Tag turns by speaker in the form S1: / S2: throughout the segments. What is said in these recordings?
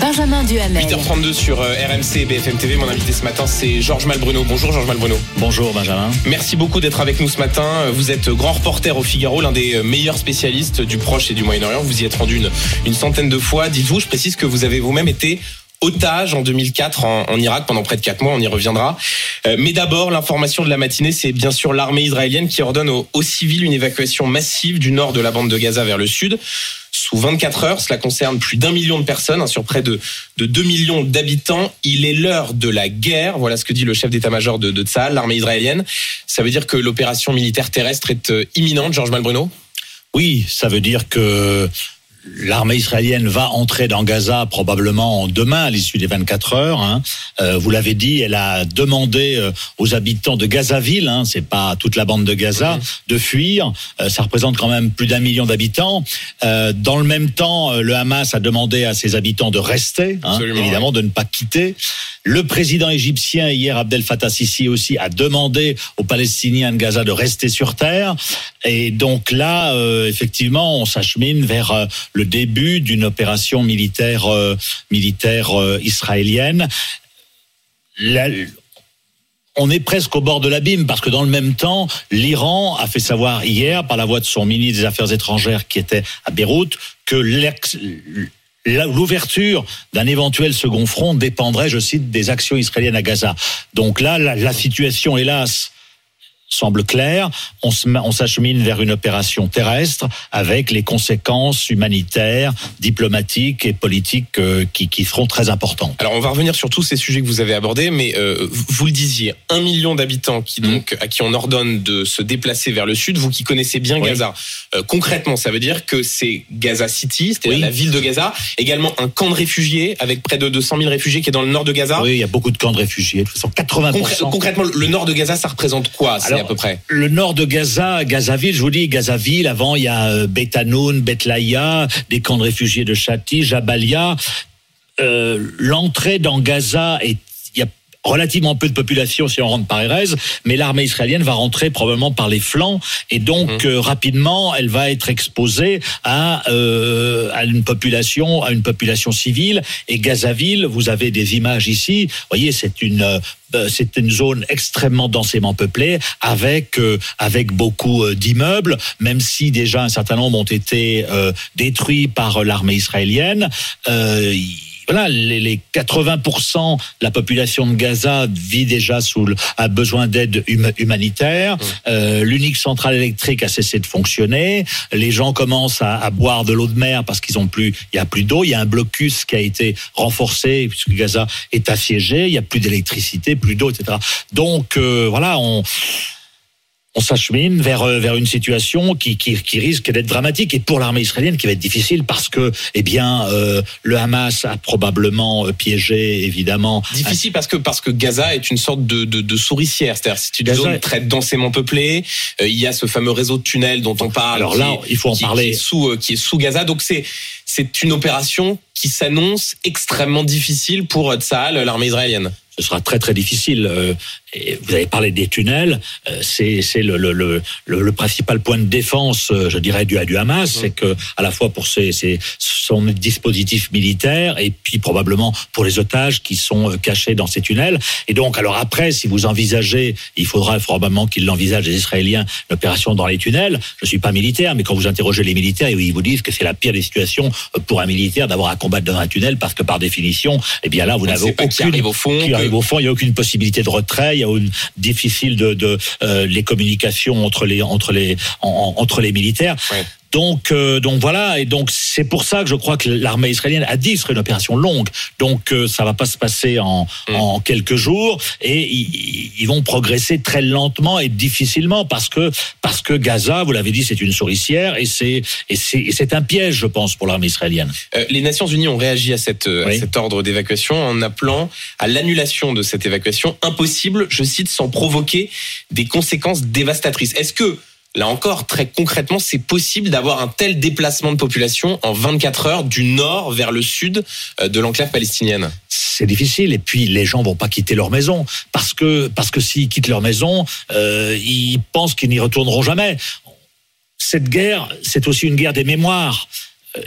S1: Benjamin Duhamel.
S2: 8h32 sur euh, RMC et BFM TV. Mon invité ce matin, c'est Georges Malbruno. Bonjour Georges Malbruno.
S3: Bonjour Benjamin.
S2: Merci beaucoup d'être avec nous ce matin. Vous êtes grand reporter au Figaro, l'un des meilleurs spécialistes du Proche et du Moyen-Orient. Vous y êtes rendu une, une centaine de fois. Dites-vous, je précise que vous avez vous-même été otage en 2004 en, Irak pendant près de 4 mois, on y reviendra. Euh, mais d'abord, l'information de la matinée, c'est bien sûr l'armée israélienne qui ordonne aux, aux, civils une évacuation massive du nord de la bande de Gaza vers le sud. Sous 24 heures, cela concerne plus d'un million de personnes, hein, sur près de, de 2 millions d'habitants. Il est l'heure de la guerre, voilà ce que dit le chef d'état-major de, de l'armée israélienne. Ça veut dire que l'opération militaire terrestre est euh, imminente, Georges Malbruno?
S3: Oui, ça veut dire que L'armée israélienne va entrer dans Gaza probablement demain à l'issue des 24 heures. Hein. Euh, vous l'avez dit, elle a demandé euh, aux habitants de Gazaville, hein, c'est pas toute la bande de Gaza, mmh. de fuir. Euh, ça représente quand même plus d'un million d'habitants. Euh, dans le même temps, le Hamas a demandé à ses habitants de rester, hein, évidemment, de ne pas quitter. Le président égyptien hier, Abdel Fattah Sisi aussi, a demandé aux Palestiniens de Gaza de rester sur terre. Et donc là, effectivement, on s'achemine vers le début d'une opération militaire euh, militaire euh, israélienne. On est presque au bord de l'abîme parce que dans le même temps, l'Iran a fait savoir hier, par la voix de son ministre des Affaires étrangères qui était à Beyrouth, que l'ouverture d'un éventuel second front dépendrait, je cite, des actions israéliennes à Gaza. Donc là, la situation, hélas, semble clair. On s'achemine vers une opération terrestre avec les conséquences humanitaires, diplomatiques et politiques euh, qui, qui, seront très importantes.
S2: Alors on va revenir sur tous ces sujets que vous avez abordés, mais euh, vous le disiez, un million d'habitants qui mmh. donc à qui on ordonne de se déplacer vers le sud. Vous qui connaissez bien oui. Gaza, euh, concrètement, ça veut dire que c'est Gaza City, c'est-à-dire oui. la ville de Gaza, également un camp de réfugiés avec près de 200 000 réfugiés qui est dans le nord de Gaza.
S3: Oui, il y a beaucoup de camps de réfugiés. De toute façon, 80
S2: Concrè concrètement, le nord de Gaza, ça représente quoi?
S3: Alors, Le nord de Gaza, Gazaville, je vous dis, Gazaville, avant, il y a euh, Betanoun, Betlaïa, des camps de réfugiés de Chati, Jabalia. Euh, L'entrée dans Gaza est relativement peu de population si on rentre par Erez, mais l'armée israélienne va rentrer probablement par les flancs et donc mmh. euh, rapidement elle va être exposée à, euh, à une population à une population civile et Gazaville, vous avez des images ici, vous voyez c'est une euh, c'est une zone extrêmement densément peuplée avec euh, avec beaucoup euh, d'immeubles, même si déjà un certain nombre ont été euh, détruits par l'armée israélienne. Voilà, les, les 80% de la population de Gaza vit déjà sous le, a besoin d'aide hum, humanitaire. Mmh. Euh, L'unique centrale électrique a cessé de fonctionner. Les gens commencent à, à boire de l'eau de mer parce qu'ils ont plus, il y a plus d'eau. Il y a un blocus qui a été renforcé puisque Gaza est assiégé. Il y a plus d'électricité, plus d'eau, etc. Donc euh, voilà, on on s'achemine vers euh, vers une situation qui qui, qui risque d'être dramatique. Et pour l'armée israélienne qui va être difficile parce que eh bien euh, le Hamas a probablement euh, piégé évidemment
S2: difficile parce que parce que Gaza est une sorte de de, de souricière. C'est-à-dire c'est une Gaza zone est... très densément peuplée euh, il y a ce fameux réseau de tunnels dont on parle
S3: alors là
S2: est,
S3: il faut en
S2: qui,
S3: parler.
S2: qui est sous euh, qui est sous Gaza. Donc c'est c'est une opération qui s'annonce extrêmement difficile pour Tsahal l'armée israélienne.
S3: Ce sera très très difficile. Euh, et vous avez parlé des tunnels, euh, c'est le, le, le, le, principal point de défense, euh, je dirais, du, du Hamas, c'est que à la fois pour ses, ses, son dispositif militaire et puis probablement pour les otages qui sont cachés dans ces tunnels. Et donc, alors après, si vous envisagez, il faudra probablement qu'ils l'envisagent les Israéliens, l'opération dans les tunnels. Je suis pas militaire, mais quand vous interrogez les militaires, ils vous disent que c'est la pire des situations pour un militaire d'avoir à combattre dans un tunnel parce que par définition, eh bien là, vous n'avez aucune
S2: qui arrive au fond.
S3: Qui arrive au fond, il n'y a aucune possibilité de retrait, a une difficile de, de euh, les communications entre les entre les en, entre les militaires.
S2: Ouais.
S3: Donc, euh, donc voilà, et donc c'est pour ça que je crois que l'armée israélienne a dit que ce serait une opération longue. Donc euh, ça va pas se passer en,
S2: Mm.
S3: en quelques jours, et ils, vont progresser très lentement et difficilement parce que parce que Gaza, vous l'avez dit, c'est une souricière et c'est et c'est un piège, je pense, pour l'armée israélienne.
S2: Euh, les Nations Unies ont réagi à, cette, euh, à cet ordre d'évacuation en appelant à l'annulation de cette évacuation impossible, je cite, sans provoquer des conséquences dévastatrices. Est-ce que, là encore, très concrètement, c'est possible d'avoir un tel déplacement de population en 24 heures du nord vers le sud euh, de l'enclave palestinienne.
S3: C'est difficile et puis les gens vont pas quitter leur maison parce que parce que s'ils quittent leur maison euh, ils pensent qu'ils n'y retourneront jamais. Cette guerre c'est aussi une guerre des mémoires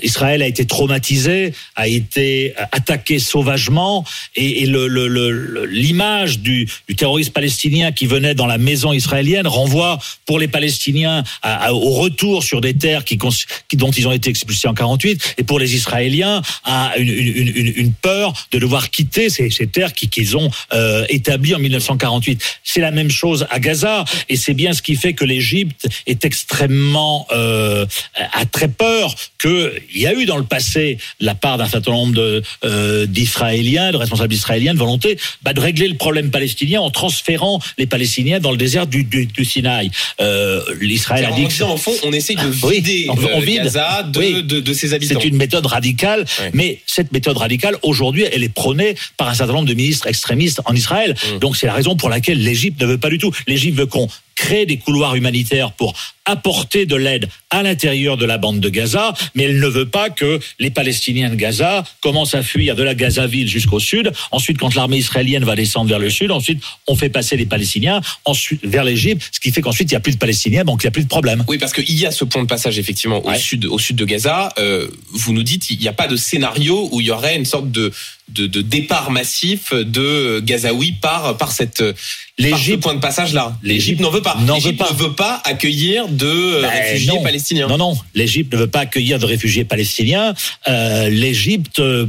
S3: Israël a été traumatisé, a été euh, attaqué sauvagement, et, et le- le- le- le- l'image du, du terroriste palestinien qui venait dans la maison israélienne renvoie pour les Palestiniens à- au retour sur des terres qui, qui- dont ils ont été expulsés en 48, et pour les Israéliens à une, une- une- peur de devoir quitter ces, ces terres qui- qu'ils ont euh, établies en 1948. C'est la même chose à Gaza, et c'est bien ce qui fait que l'Égypte est extrêmement euh, a très peur que il y a eu dans le passé de la part d'un certain nombre de euh, d'Israéliens, de responsables israéliens, de volonté bah, de régler le problème palestinien en transférant les Palestiniens dans le désert du, du, du Sinaï. Euh, L'Israël a
S2: En
S3: dit que
S2: disant, en fond, on essaye de
S3: Oui,
S2: vider
S3: on- on
S2: euh,
S3: vide.
S2: Gaza de,
S3: Oui.
S2: de, de ses habitants.
S3: c'est une méthode radicale, mais cette méthode radicale, aujourd'hui, elle est prônée par un certain nombre de ministres extrémistes en Israël.
S2: Mm.
S3: Donc c'est la raison pour laquelle l'Égypte ne veut pas du tout. L'Égypte veut qu'on crée des couloirs humanitaires pour apporter de l'aide à l'intérieur de la bande de Gaza, mais elle ne veut pas que les Palestiniens de Gaza commencent à fuir de la Gaza-ville jusqu'au sud. Ensuite, quand l'armée israélienne va descendre vers le sud, ensuite, on fait passer les Palestiniens ensuite vers l'Égypte, ce qui fait qu'ensuite, il n'y a plus de Palestiniens, donc il n'y a plus de problème.
S2: Oui, parce qu'il y a ce point de passage effectivement au
S3: Ouais.
S2: sud, au sud de Gaza. Euh, vous nous dites il n'y a pas de scénario où il y aurait une sorte de de, de départ massif de Gazaouis par par cette par ce
S3: L'Égypte-
S2: point de passage là.
S3: l'Égypte
S2: n'en veut pas. L'Égypte ne veut pas accueillir de euh,
S3: Ben,
S2: réfugiés
S3: non.
S2: palestiniens.
S3: Non, non, l'Égypte ne veut pas accueillir de réfugiés palestiniens. Euh, L'Égypte, euh,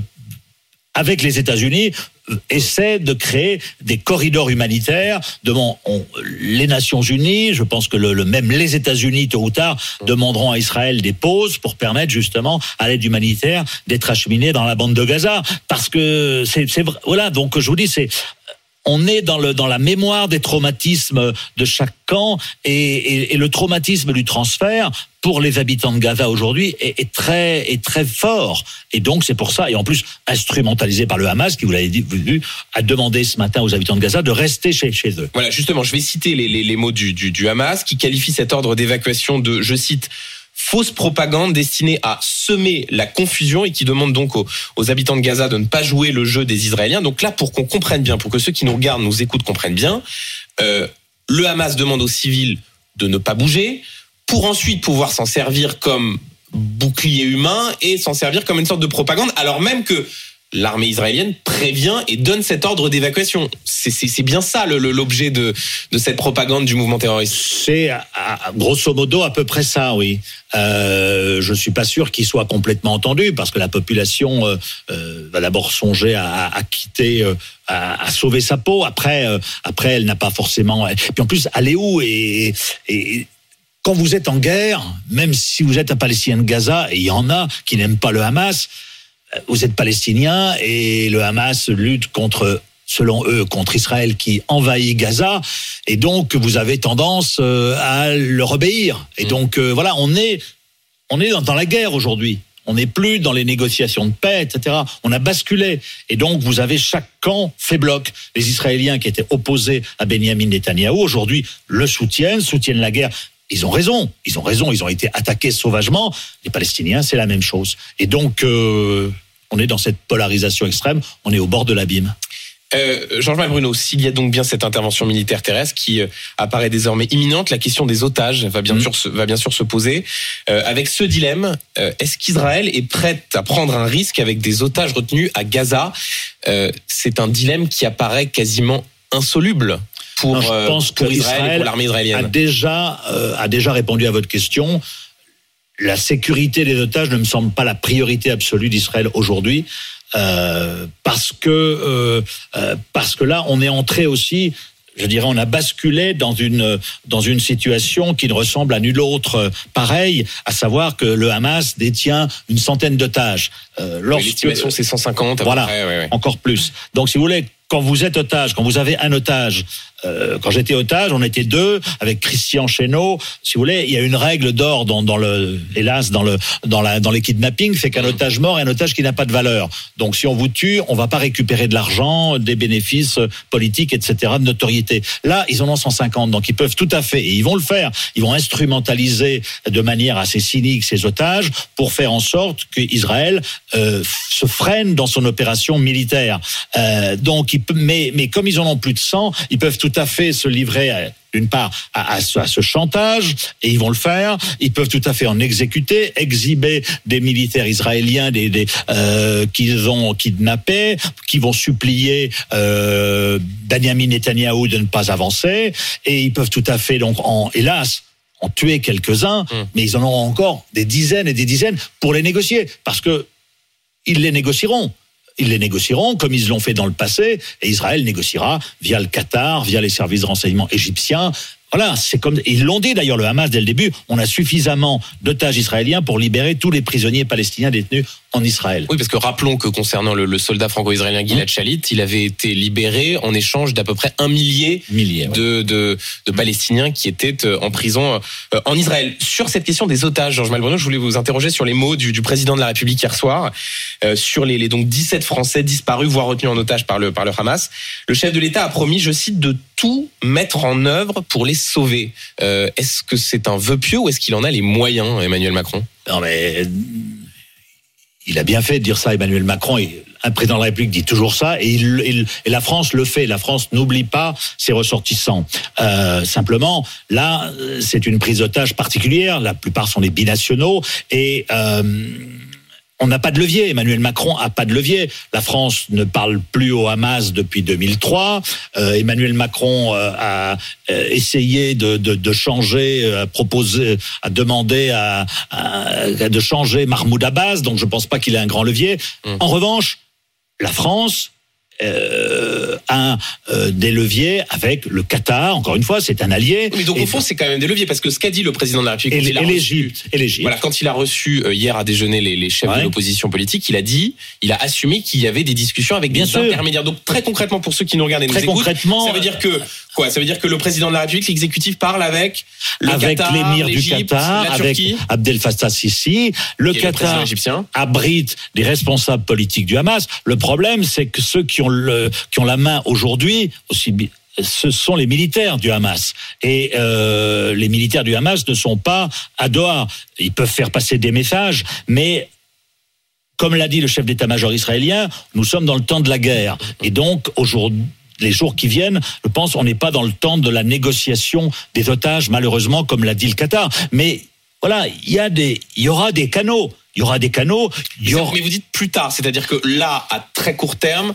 S3: avec les États-Unis, euh, essaie de créer des corridors humanitaires devant on- les Nations Unies. Je pense que le, le- même les États-Unis, tôt ou tard, demanderont à Israël des pauses pour permettre justement à l'aide humanitaire d'être acheminée dans la bande de Gaza. Parce que c'est. Voilà, donc je vous dis, c'est on est dans, le, dans la mémoire des traumatismes de chaque camp et, et- le traumatisme du transfert pour les habitants de Gaza aujourd'hui est, très, est très fort. Et donc c'est pour ça, et en plus instrumentalisé par le Hamas, qui vous l'avez dit, vu, a demandé ce matin aux habitants de Gaza de rester chez, chez eux.
S2: Voilà, justement, je vais citer les, les, les mots du, du, du Hamas qui qualifie cet ordre d'évacuation de, je cite, fausse propagande destinée à semer la confusion et qui demande donc aux, habitants de Gaza de ne pas jouer le jeu des Israéliens. Donc là, pour qu'on comprenne bien, pour que ceux qui nous regardent, nous écoutent, comprennent bien, euh, le Hamas demande aux civils de ne pas bouger pour ensuite pouvoir s'en servir comme bouclier humain et s'en servir comme une sorte de propagande, alors même que l'armée israélienne prévient et donne cet ordre d'évacuation. C'est- bien ça l'objet de, cette propagande du mouvement terroriste.
S3: C'est grosso modo à peu près ça, oui. Euh, je suis pas sûr qu'il soit complètement entendu parce que la population euh, euh, va d'abord songer à, quitter, euh, à, sauver sa peau. Après, après, elle n'a pas forcément. Puis en plus, aller où et, et quand vous êtes en guerre, même si vous êtes un Palestinien de Gaza, et il y en a qui n'aiment pas le Hamas, vous êtes palestinien et le Hamas lutte contre, selon eux, contre Israël qui envahit Gaza. Et donc, vous avez tendance euh, à leur obéir. Et
S2: Mm.
S3: donc, euh, voilà, on est, on est dans, dans la guerre aujourd'hui. On n'est plus dans les négociations de paix, etc. On a basculé. Et donc, vous avez chaque camp fait bloc. Les Israéliens qui étaient opposés à Benjamin Netanyahou, aujourd'hui, le soutiennent, soutiennent la guerre. Ils ont raison. Ils ont raison. Ils ont été attaqués sauvagement. Les Palestiniens, c'est la même chose. Et donc, euh, on est dans cette polarisation extrême. On est au bord de l'abîme.
S2: Euh, Georges Bruno, s'il y a donc bien cette intervention militaire terrestre qui euh, apparaît désormais imminente, la question des otages va bien,
S3: Mhm.
S2: sûr, se, va bien sûr se poser. Euh, avec ce dilemme, est-ce qu'Israël est prête à prendre un risque avec des otages retenus à Gaza? C'est un dilemme qui apparaît quasiment insoluble pour,
S3: Non, je
S2: euh,
S3: pense
S2: pour
S3: que
S2: Israël
S3: Israël
S2: l'armée
S3: a
S2: israélienne.
S3: déjà, euh, a déjà répondu à votre question. La sécurité des otages ne me semble pas la priorité absolue d'Israël aujourd'hui. euh, parce que euh, parce que là on est entré aussi je dirais, on a basculé dans une dans une situation qui ne ressemble à nulle autre pareille, à savoir que le Hamas détient une centaine d'otages.
S2: Euh, L'estimation c'est 150.
S3: Voilà,
S2: peu près, ouais, ouais.
S3: encore plus. Donc, si vous voulez, quand vous êtes otage, quand vous avez un otage, euh, quand j'étais otage, on était deux avec Christian Chesneau. Si vous voulez, il y a une règle d'or dans, le, hélas, dans le, dans la, dans les kidnappings, c'est qu'un otage mort est un otage qui n'a pas de valeur. Donc, si on vous tue, on va pas récupérer de l'argent, des bénéfices politiques, etc., de notoriété. Là, ils en ont 150, donc ils peuvent tout à fait, et ils vont le faire. Ils vont instrumentaliser de manière assez cynique ces otages pour faire en sorte qu'Israël euh, se freine dans son opération militaire. Euh, donc, ils, mais, mais comme ils en ont plus de 100, ils peuvent tout à fait se livrer à, d'une part à, à, ce, à, ce, chantage, et ils vont le faire. Ils peuvent tout à fait en exécuter, exhiber des militaires israéliens des, des, euh, qu'ils ont kidnappés, qui vont supplier euh, Benjamin Netanyahou de ne pas avancer, et ils peuvent tout à fait donc en hélas en tuer quelques-uns, mmh. mais ils en auront encore des dizaines et des dizaines pour les négocier, parce que ils les négocieront ils les négocieront comme ils l'ont fait dans le passé, et Israël négociera via le Qatar, via les services de renseignement égyptiens. Voilà, c'est comme ils l'ont dit d'ailleurs le Hamas dès le début. On a suffisamment d'otages israéliens pour libérer tous les prisonniers palestiniens détenus en Israël.
S2: Oui, parce que rappelons que concernant le, le soldat franco-israélien Gilad mmh. Shalit, il avait été libéré en échange d'à peu près un millier,
S3: millier
S2: de, ouais. de, de, Palestiniens qui étaient euh, en prison euh, en Israël. Sur cette question des otages, Georges Malbruno, je voulais vous interroger sur les mots du, du président de la République hier soir, euh, sur les, les, donc 17 Français disparus, voire retenus en otage par le, par le Hamas. Le chef de l'État a promis, je cite, de tout mettre en œuvre pour les sauver. Euh, est-ce que c'est un vœu pieux ou est-ce qu'il en a les moyens, Emmanuel Macron?
S3: Non mais il a bien fait de dire ça, Emmanuel Macron. Un président de la République dit toujours ça, et, il, il, et la France le fait. La France n'oublie pas ses ressortissants. Euh, simplement, là, c'est une prise d'otage particulière. La plupart sont des binationaux, et euh, on n'a pas de levier. Emmanuel Macron a pas de levier. La France ne parle plus au Hamas depuis 2003. Euh, Emmanuel Macron euh, a euh, essayé de, de, de changer, a proposé, a demandé à, à, de changer Mahmoud Abbas. Donc je pense pas qu'il ait un grand levier. Mmh. En revanche, la France euh, un euh, des leviers avec le Qatar. Encore une fois, c'est un allié.
S2: Mais donc au fond, c'est quand même des leviers parce que ce qu'a dit le président de la République,
S3: et l'Égypte, et l'Égypte.
S2: Voilà, quand il a reçu euh, hier à déjeuner les, les chefs ouais. de l'opposition politique, il a dit, il a assumé qu'il y avait des discussions avec
S3: Bien
S2: des
S3: sûr.
S2: intermédiaires. Donc très concrètement, pour ceux qui nous regardent et nous
S3: très
S2: écoutent,
S3: concrètement,
S2: ça veut dire que quoi Ça veut dire que le président de la République, l'exécutif parle avec le
S3: avec
S2: Qatar,
S3: l'émir du Qatar, avec Abdel Fattah Sisi. Le Qatar
S2: le
S3: abrite des responsables politiques du Hamas. Le problème, c'est que ceux qui ont le qui ont la main aujourd'hui, aussi ce sont les militaires du Hamas. Et euh, les militaires du Hamas ne sont pas à Doha. Ils peuvent faire passer des messages, mais comme l'a dit le chef d'état-major israélien, nous sommes dans le temps de la guerre. Et donc, aujourd'hui, les jours qui viennent, je pense, on n'est pas dans le temps de la négociation des otages, malheureusement, comme l'a dit le Qatar. Mais voilà, il y a des, il y aura des canaux. Il y aura des canaux.
S2: Aura... mais vous dites plus tard, c'est-à-dire que là, à très court terme,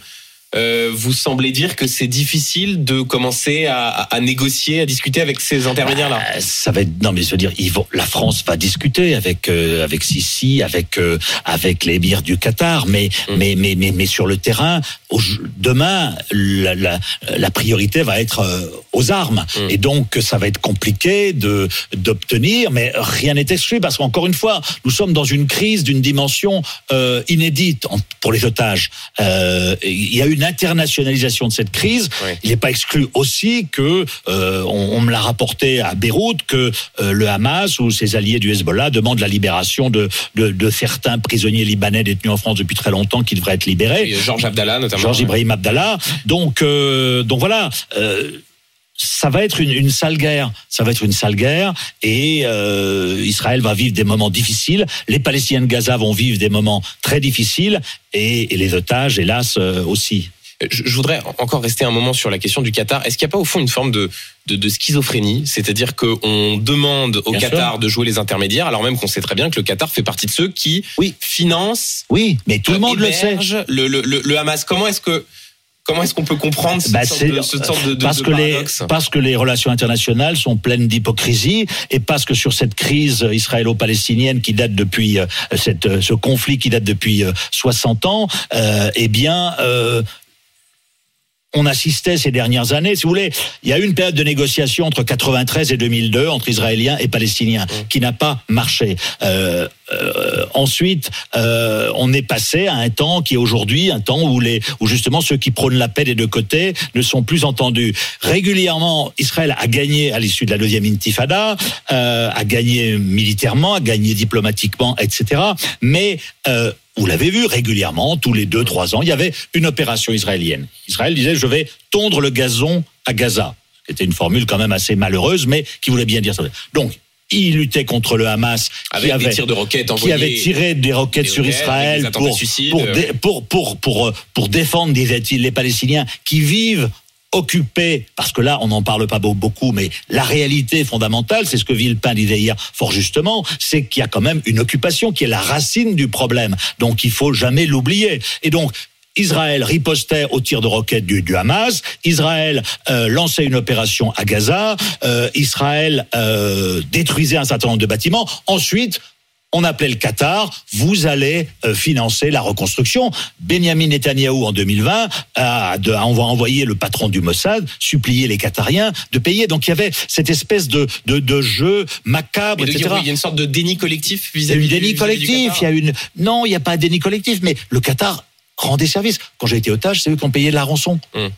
S2: euh, vous semblez dire que c'est difficile de commencer à, à, négocier, à discuter avec ces intermédiaires-là.
S3: Bah, ça va être non, mais je veux dire, ils vont, la France va discuter avec euh, avec Sisi, avec euh, avec l'émir du Qatar, mais, mmh. mais, mais mais mais sur le terrain, au, demain, la, la, la, priorité va être euh, aux armes, mmh. et donc ça va être compliqué de d'obtenir, mais rien n'est exclu parce qu'encore une fois, nous sommes dans une crise d'une dimension inédite pour les otages. il y a une internationalisation de cette crise. Oui. Il n'est pas exclu aussi que, euh, on, on, me l'a rapporté à Beyrouth, que euh, le Hamas ou ses alliés du Hezbollah demandent la libération de, de, de, certains prisonniers libanais détenus en France depuis très longtemps qui devraient être libérés.
S2: Georges Abdallah notamment.
S3: Georges Ibrahim Abdallah. Donc, euh, donc voilà ça va être une, une, sale guerre. Ça va être une sale guerre et euh, Israël va vivre des moments difficiles. Les Palestiniens de Gaza vont vivre des moments très difficiles et, et les otages, hélas, euh, aussi.
S2: Je, voudrais encore rester un moment sur la question du Qatar. Est-ce qu'il n'y a pas au fond une forme de, de, de schizophrénie? C'est-à-dire qu'on demande au bien Qatar sûr. de jouer les intermédiaires, alors même qu'on sait très bien que le Qatar fait partie de ceux qui
S3: oui.
S2: financent.
S3: Oui, mais tout le monde le sait.
S2: Le, le, le, le Hamas. Comment est-ce que Comment est-ce qu'on peut comprendre cette,
S3: bah,
S2: sorte de, cette sorte de, de
S3: parce que les parce que les relations internationales sont pleines d'hypocrisie et parce que sur cette crise israélo-palestinienne qui date depuis euh, cette ce conflit qui date depuis 60 ans, euh, eh bien euh, on assistait ces dernières années, si vous voulez, il y a eu une période de négociation entre 93 et 2002 entre Israéliens et Palestiniens qui n'a pas marché. Euh, euh, ensuite, euh, on est passé à un temps qui est aujourd'hui un temps où les, où justement ceux qui prônent la paix des deux côtés ne sont plus entendus. Régulièrement, Israël a gagné à l'issue de la deuxième intifada, euh, a gagné militairement, a gagné diplomatiquement, etc. Mais euh, vous l'avez vu régulièrement, tous les deux, trois ans, il y avait une opération israélienne. Israël disait je vais tondre le gazon à Gaza. C'était une formule quand même assez malheureuse, mais qui voulait bien dire ça. Donc, il luttait contre le Hamas
S2: Avec
S3: qui avait,
S2: des tirs de roquettes
S3: qui avait tiré des roquettes
S2: des
S3: sur Israël pour,
S2: suicides.
S3: pour, dé- pour, pour, pour, euh, pour défendre, disait-il, les Palestiniens qui vivent occupés, parce que là, on n'en parle pas beau- beaucoup, mais la réalité fondamentale, c'est ce que Villepin disait hier fort justement, c'est qu'il y a quand même une occupation qui est la racine du problème. Donc, il faut jamais l'oublier. Et donc, Israël ripostait au tir de roquettes du, du Hamas. Israël euh, lançait une opération à Gaza. Euh, Israël euh, détruisait un certain nombre de bâtiments. Ensuite, on appelait le Qatar, vous allez euh, financer la reconstruction. Benjamin Netanyahou en 2020 a, de- le patron du Mossad supplier les Qatariens de payer. Donc il y avait cette espèce de, de, de jeu macabre,
S2: Et de
S3: etc.
S2: dire, oui, il y a une sorte de déni collectif
S3: Il y a eu
S2: vis-à-vis
S3: un
S2: du-
S3: déni il y a une non, il n'y a pas un déni collectif, mais le Qatar rend des services. Quand j'ai été otage, c'est eux qui ont payé la rançon.
S2: Hum.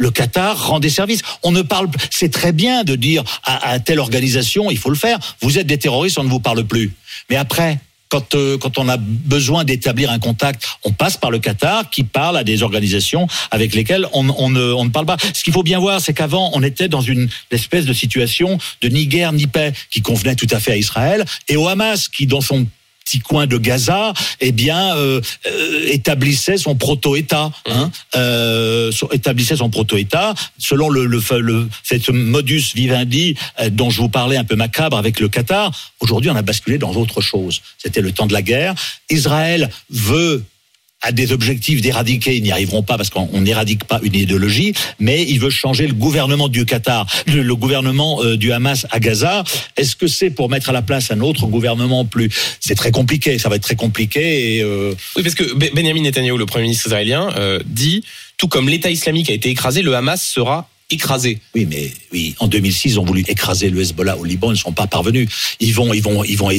S3: Le Qatar rend des services. On ne parle, c'est très bien de dire à, à telle organisation, il faut le faire. Vous êtes des terroristes, on ne vous parle plus. Mais après, quand, euh, quand on a besoin d'établir un contact, on passe par le Qatar qui parle à des organisations avec lesquelles on, on ne, on ne parle pas. Ce qu'il faut bien voir, c'est qu'avant, on était dans une espèce de situation de ni guerre ni paix qui convenait tout à fait à Israël et au Hamas qui, dans son petit coin de Gaza, eh bien, euh, euh, établissait son proto-État, hein, euh, établissait son proto-État selon le, le, le cette modus vivendi dont je vous parlais un peu macabre avec le Qatar. Aujourd'hui, on a basculé dans autre chose. C'était le temps de la guerre. Israël veut a des objectifs d'éradiquer, ils n'y arriveront pas parce qu'on on n'éradique pas une idéologie, mais il veut changer le gouvernement du Qatar, le, gouvernement euh, du Hamas à Gaza. Est-ce que c'est pour mettre à la place un autre gouvernement plus? C'est très compliqué, ça va être très compliqué. Et, euh,
S2: Oui, parce que Be- Benjamin Netanyahu, le premier ministre israélien, euh, dit tout comme l'État islamique a été écrasé, le Hamas sera écrasé.
S3: oui, mais oui, en 2006, ils ont voulu écraser le Hezbollah au Liban, ils ne sont pas parvenus. Ils vont, ils vont, ils vont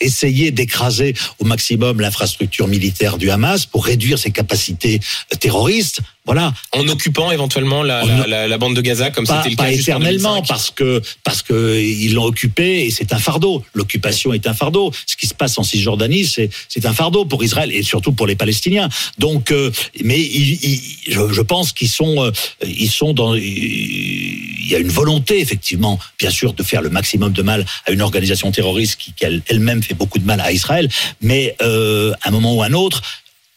S3: essayer d'écraser au maximum l'infrastructure militaire du Hamas pour réduire ses capacités euh, terroristes. Voilà.
S2: En occupant éventuellement la, la, la- la bande de Gaza, comme
S3: pas,
S2: c'était le
S3: pas
S2: cas en
S3: éternellement
S2: 2005.
S3: parce que parce que ils l'ont occupé et c'est un fardeau. L'occupation est un fardeau. Ce qui se passe en Cisjordanie, c'est c'est un fardeau pour Israël et surtout pour les Palestiniens. Donc, euh, mais ils- ils- je, je pense qu'ils sont euh, ils sont dans il y a une volonté effectivement, bien sûr, de faire le maximum de mal à une organisation terroriste qui, qui elle- elle-même fait beaucoup de mal à Israël. Mais euh, à un moment ou à un autre,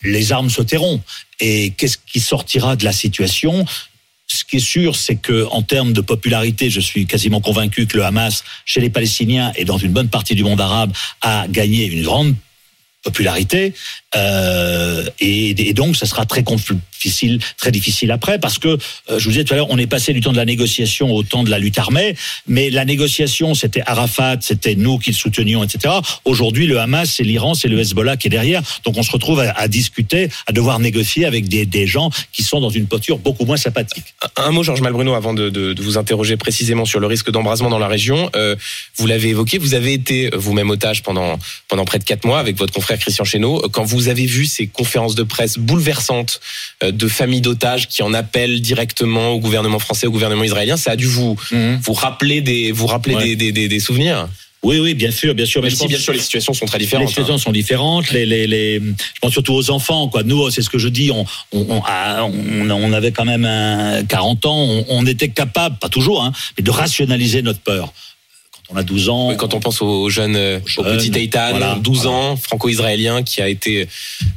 S3: les armes se. Et qu'est-ce qui sortira de la situation? Ce qui est sûr, c'est que en termes de popularité, je suis quasiment convaincu que le Hamas, chez les Palestiniens et dans une bonne partie du monde arabe, a gagné une grande popularité. Euh, et, donc, ça sera très difficile, très difficile après, parce que euh, je vous disais tout à l'heure, on est passé du temps de la négociation au temps de la lutte armée, mais la négociation, c'était Arafat, c'était nous qui le soutenions, etc. Aujourd'hui, le Hamas, c'est l'Iran, c'est le Hezbollah qui est derrière. Donc, on se retrouve à, à discuter, à devoir négocier avec des, des gens qui sont dans une posture beaucoup moins sympathique.
S2: Un mot, Georges Malbruno, avant de, de- de vous interroger précisément sur le risque d'embrasement dans la région. Euh, vous l'avez évoqué, vous avez été euh, vous-même otage pendant, pendant près de quatre mois avec votre confrère Christian Chesneau. Quand vous avez vu ces conférences de presse bouleversantes de familles d'otages qui en appellent directement au gouvernement français, au gouvernement israélien, ça a dû vous, vous rappeler des, vous rappeler
S3: Ouais.
S2: des, des, des- souvenions
S3: Oui, oui, bien sûr, bien sûr.
S2: Même
S3: je
S2: si,
S3: pense-
S2: bien sûr, les situations sont très
S3: Les
S2: différentes.
S3: situations
S2: hein.
S3: sont différentes. Les, les, les, je pense surtout aux enfants. Quoi. Nous, c'est ce que je dis. On, on, on, a- on, on avait quand même un 40 ans. On, on était capable, pas toujours, hein, mais de rationaliser notre peur. Quand on a 12 ans,
S2: Oui, quand on pense au jeune, euh, au petit Eitan,
S3: voilà,
S2: 12
S3: voilà.
S2: ans, franco-israélien, qui a été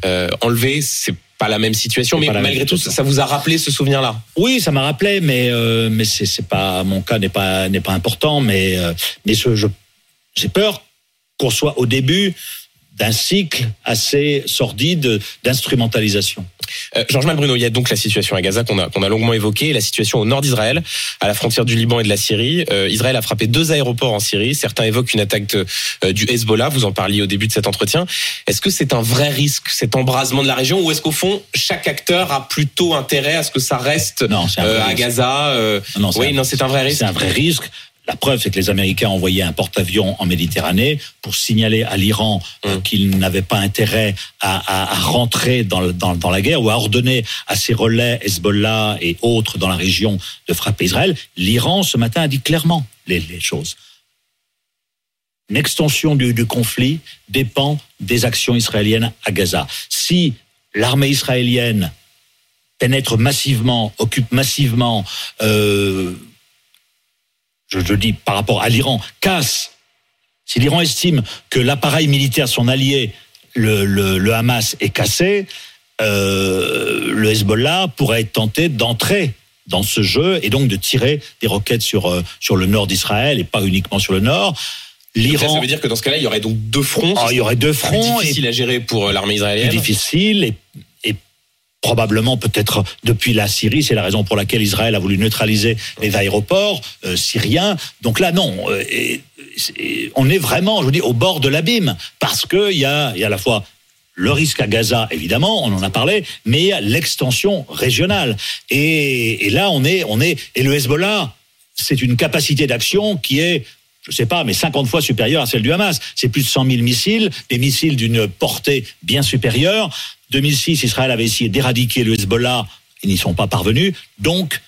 S2: euh, enlevé, c'est pas la même situation, mais malgré tout, ça vous a rappelé ce souvenir-là.
S3: Oui, ça m'a rappelé, mais euh, mais c'est c'est pas mon cas n'est pas n'est pas important, mais euh, mais ce, je j'ai peur qu'on soit au début d'un cycle assez sordide d'instrumentalisation.
S2: Euh, Georges Malbruno, il y a donc la situation à Gaza qu'on a, qu'on a longuement évoquée, la situation au nord d'Israël, à la frontière du Liban et de la Syrie. Euh, Israël a frappé deux aéroports en Syrie. Certains évoquent une attaque de, euh, du Hezbollah. Vous en parliez au début de cet entretien. Est-ce que c'est un vrai risque, cet embrasement de la région, ou est-ce qu'au fond, chaque acteur a plutôt intérêt à ce que ça reste
S3: Non,
S2: euh, à. Gaza euh,
S3: Non, c'est
S2: Oui,
S3: un-
S2: non, c'est un vrai risque.
S3: C'est un vrai risque. La preuve, c'est que les Américains ont envoyé un porte-avions en Méditerranée pour signaler à l'Iran euh,
S2: Mm.
S3: qu'il n'avait pas intérêt à, à- à rentrer dans, dans, dans la guerre ou à ordonner à ses relais Hezbollah et autres dans la région de frapper Israël. L'Iran, ce matin, a dit clairement les, les choses. Une extension du, du conflit dépend des actions israéliennes à Gaza. Si l'armée israélienne pénètre massivement, occupe massivement, euh, je, je dis par rapport à l'Iran, casse. Si l'Iran estime que l'appareil militaire, son allié, le, le- le Hamas, est cassé, euh, le Hezbollah pourrait être tenté d'entrer dans ce jeu et donc de tirer des roquettes sur, euh, sur le nord d'Israël et pas uniquement sur le nord. L'Iran,
S2: ça veut dire que dans ce cas-là, il y aurait donc deux fronts.
S3: Oh, il y aurait deux fronts. et
S2: difficile à gérer pour euh, l'armée israélienne.
S3: plus difficile et probablement peut-être depuis la Syrie, c'est la raison pour laquelle Israël a voulu neutraliser les aéroports euh, syriens. Donc là, non, euh, on est vraiment, je vous dis, au bord de l'abîme parce que il y a, y a à la fois le risque à Gaza, évidemment, on en a parlé, mais il y a l'extension régionale. Et, et là, on est, on est, et le Hezbollah, c'est une capacité d'action qui est je sais pas, mais 50 fois supérieure à celle du Hamas. C'est plus de 100 000 missiles, des missiles d'une portée bien supérieure. 2006, Israël avait essayé d'éradiquer le Hezbollah, ils n'y sont pas parvenus. Donc,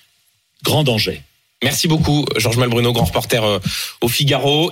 S3: grand danger.
S2: Merci beaucoup, Georges Malbruno, grand reporter euh, au Figaro.